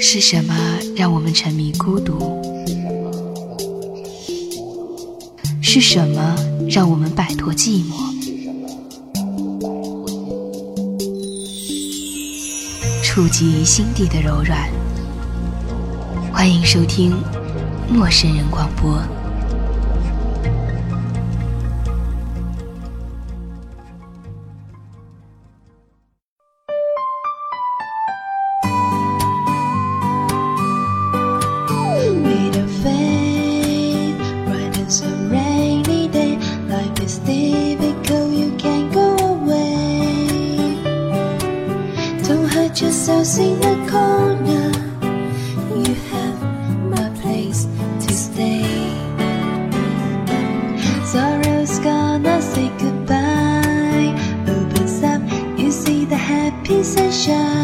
是什么让我们沉迷孤独？是什么让我们摆脱寂寞？触及心底的柔软。欢迎收听《陌生人广播》。家。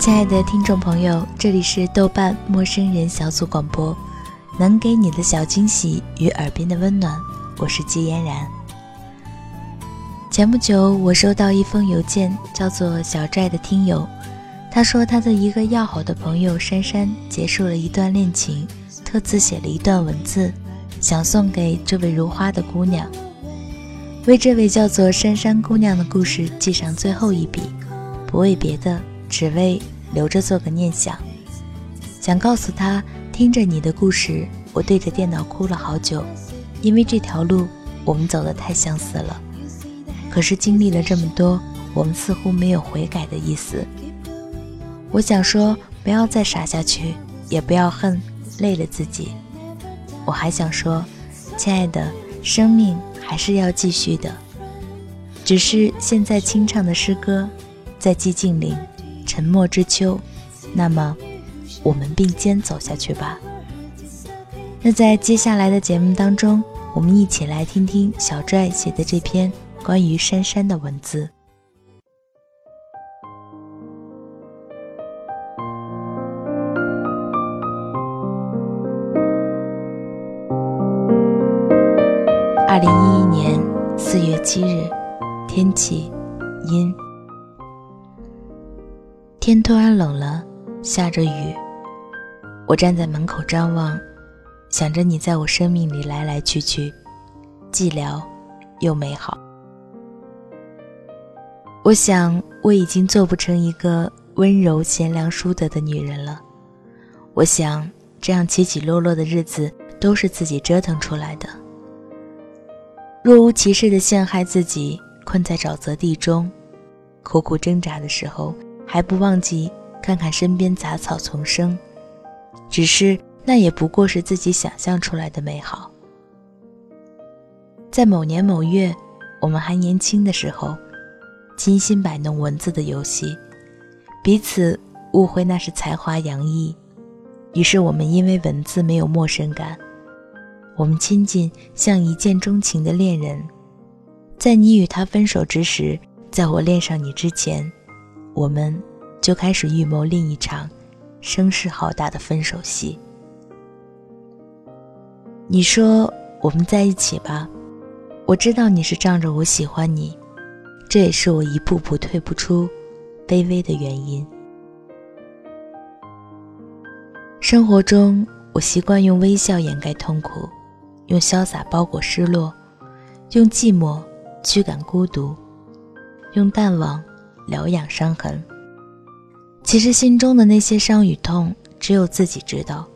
亲爱的听众朋友，这里是豆瓣陌生人小组广播，能给你的小惊喜与耳边的温暖，我是季嫣然。前不久，我收到一封邮件，叫做小寨的听友，他说他的一个要好的朋友珊珊结束了一段恋情，特自写了一段文字，想送给这位如花的姑娘，为这位叫做珊珊姑娘的故事记上最后一笔，不为别的，只为。留着做个念想，想告诉他，听着你的故事，我对着电脑哭了好久，因为这条路我们走得太相似了。可是经历了这么多，我们似乎没有悔改的意思。我想说，不要再傻下去，也不要恨，累了自己。我还想说，亲爱的，生命还是要继续的，只是现在清唱的诗歌，在寂静里。沉默之秋，那么我们并肩走下去吧。那在接下来的节目当中，我们一起来听听小拽写的这篇关于珊珊的文字。二零一一年四月七日，天气阴。天突然冷了，下着雨。我站在门口张望，想着你在我生命里来来去去，寂寥又美好。我想我已经做不成一个温柔贤良淑德的女人了。我想这样起起落落的日子都是自己折腾出来的。若无其事的陷害自己，困在沼泽地中，苦苦挣扎的时候。还不忘记看看身边杂草丛生，只是那也不过是自己想象出来的美好。在某年某月，我们还年轻的时候，精心摆弄文字的游戏，彼此误会那是才华洋溢，于是我们因为文字没有陌生感，我们亲近像一见钟情的恋人，在你与他分手之时，在我恋上你之前。我们就开始预谋另一场声势浩大的分手戏。你说我们在一起吧，我知道你是仗着我喜欢你，这也是我一步步退不出卑微的原因。生活中，我习惯用微笑掩盖痛苦，用潇洒包裹失落，用寂寞驱赶孤独，用淡忘。疗养伤痕。其实心中的那些伤与痛，只有自己知道，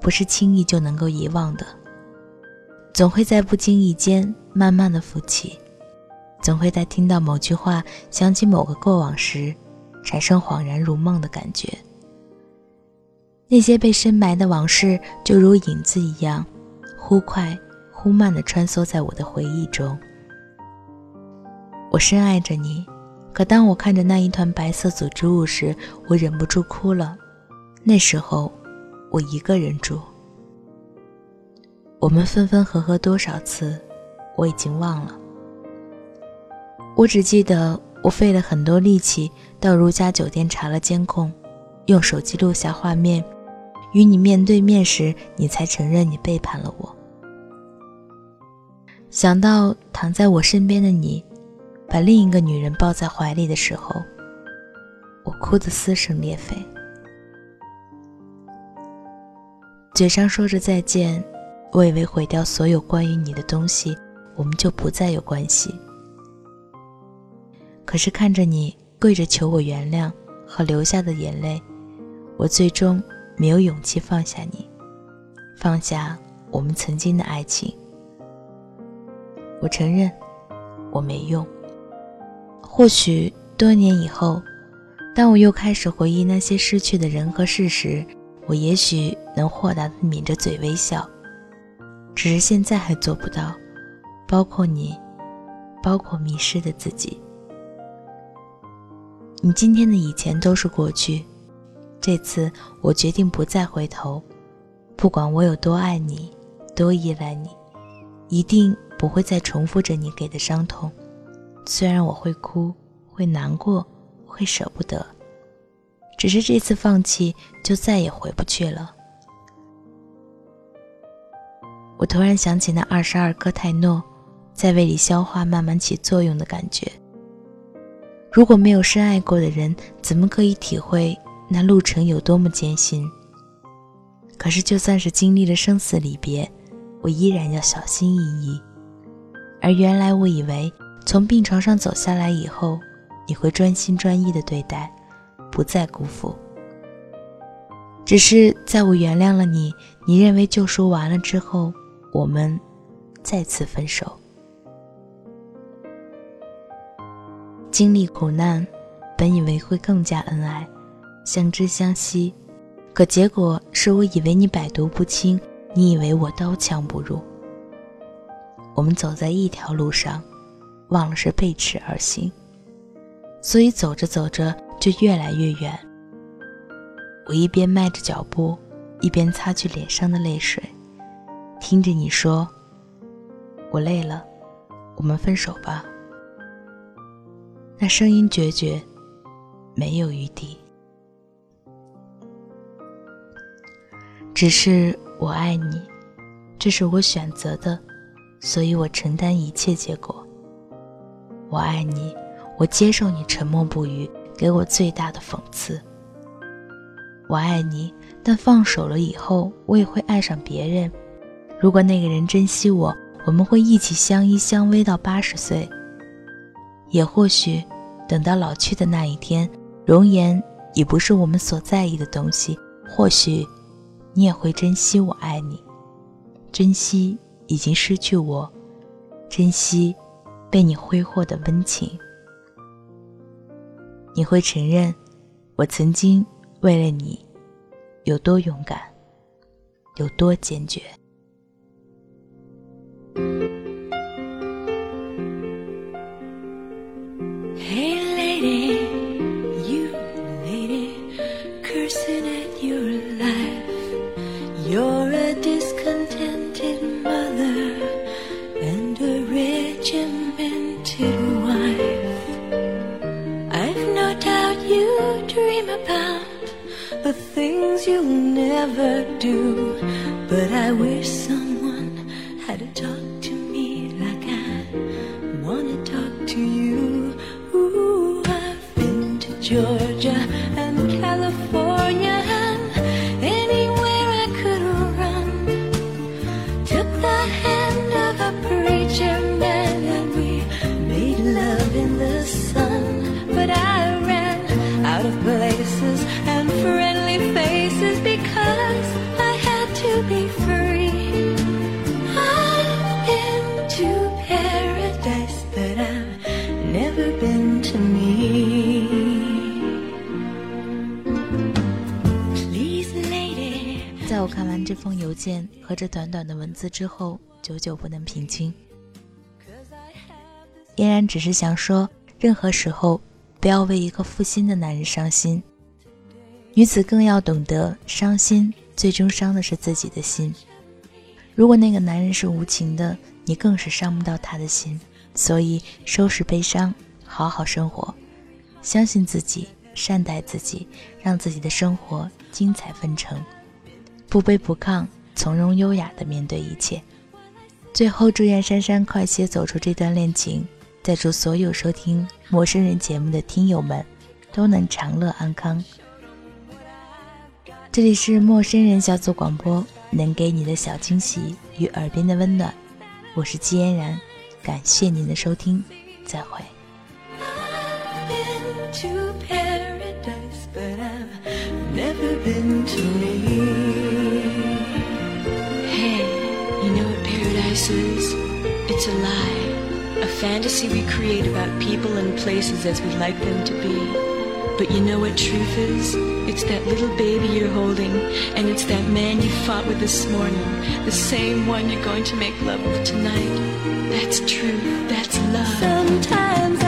不是轻易就能够遗忘的。总会在不经意间慢慢的浮起，总会在听到某句话、想起某个过往时，产生恍然如梦的感觉。那些被深埋的往事，就如影子一样，忽快忽慢的穿梭在我的回忆中。我深爱着你，可当我看着那一团白色组织物时，我忍不住哭了。那时候，我一个人住。我们分分合合多少次，我已经忘了。我只记得我费了很多力气到如家酒店查了监控，用手机录下画面，与你面对面时，你才承认你背叛了我。想到躺在我身边的你，把另一个女人抱在怀里的时候，我哭得撕声裂肺。嘴上说着再见，我以为毁掉所有关于你的东西，我们就不再有关系。可是看着你跪着求我原谅和流下的眼泪，我最终没有勇气放下你，放下我们曾经的爱情。我承认，我没用。或许多年以后，当我又开始回忆那些失去的人和事时，我也许能豁达的抿着嘴微笑，只是现在还做不到。包括你，包括迷失的自己。你今天的以前都是过去，这次我决定不再回头。不管我有多爱你，多依赖你，一定不会再重复着你给的伤痛。虽然我会哭，会难过，会舍不得。只是这次放弃，就再也回不去了。我突然想起那二十二颗泰诺，在胃里消化，慢慢起作用的感觉。如果没有深爱过的人，怎么可以体会那路程有多么艰辛？可是，就算是经历了生死离别，我依然要小心翼翼。而原来，我以为从病床上走下来以后，你会专心专意的对待。不再辜负，只是在我原谅了你，你认为救赎完了之后，我们再次分手。经历苦难，本以为会更加恩爱，相知相惜，可结果是我以为你百毒不侵，你以为我刀枪不入。我们走在一条路上，忘了是背驰而行，所以走着走着。就越来越远。我一边迈着脚步，一边擦去脸上的泪水，听着你说：“我累了，我们分手吧。”那声音决绝，没有余地。只是我爱你，这是我选择的，所以我承担一切结果。我爱你，我接受你沉默不语。给我最大的讽刺。我爱你，但放手了以后，我也会爱上别人。如果那个人珍惜我，我们会一起相依相偎到八十岁。也或许，等到老去的那一天，容颜已不是我们所在意的东西。或许，你也会珍惜我爱你，珍惜已经失去我，珍惜被你挥霍的温情。你会承认，我曾经为了你有多勇敢，有多坚决。在我看完这封邮件和这短短的文字之后，久久不能平静。嫣然只是想说，任何时候不要为一个负心的男人伤心。女子更要懂得，伤心最终伤的是自己的心。如果那个男人是无情的，你更是伤不到他的心。所以，收拾悲伤，好好生活，相信自己，善待自己，让自己的生活精彩纷呈，不卑不亢，从容优雅地面对一切。最后，祝愿珊珊快些走出这段恋情。再祝所有收听《陌生人》节目的听友们都能长乐安康。这里是陌生人小组广播，能给你的小惊喜与耳边的温暖。我是季嫣然，感谢您的收听，再会。It's a lie. A fantasy we create about people and places as we'd like them to be. But you know what truth is? It's that little baby you're holding, and it's that man you fought with this morning, the same one you're going to make love with tonight. That's truth, that's love. Sometimes I've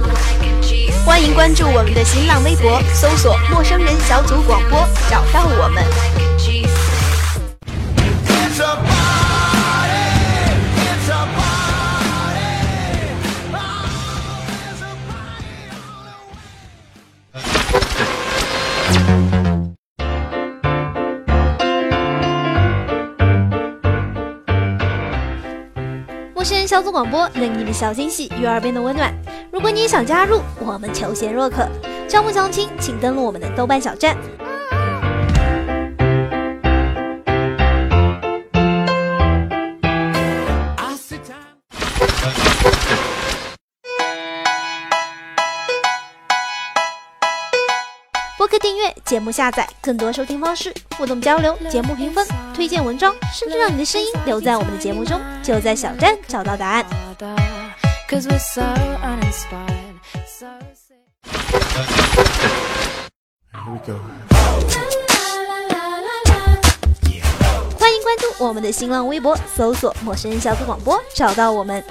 欢迎关注我们的新浪微博，搜索“陌生人小组广播”，找到我们。陌生人小组广播，能给你的小惊喜与耳边的温暖。如果你也想加入，我们求贤若渴，招募相亲请登录我们的豆瓣小站。播客订阅、节目下载、更多收听方式、互动交流、节目评分、推荐文章，甚至让你的声音留在我们的节目中，就在小站找到答案。Cause we're so uninspired, so sick. Here we go. 欢迎关注我们的新浪微博，搜索“陌生人小组广播”，找到我们。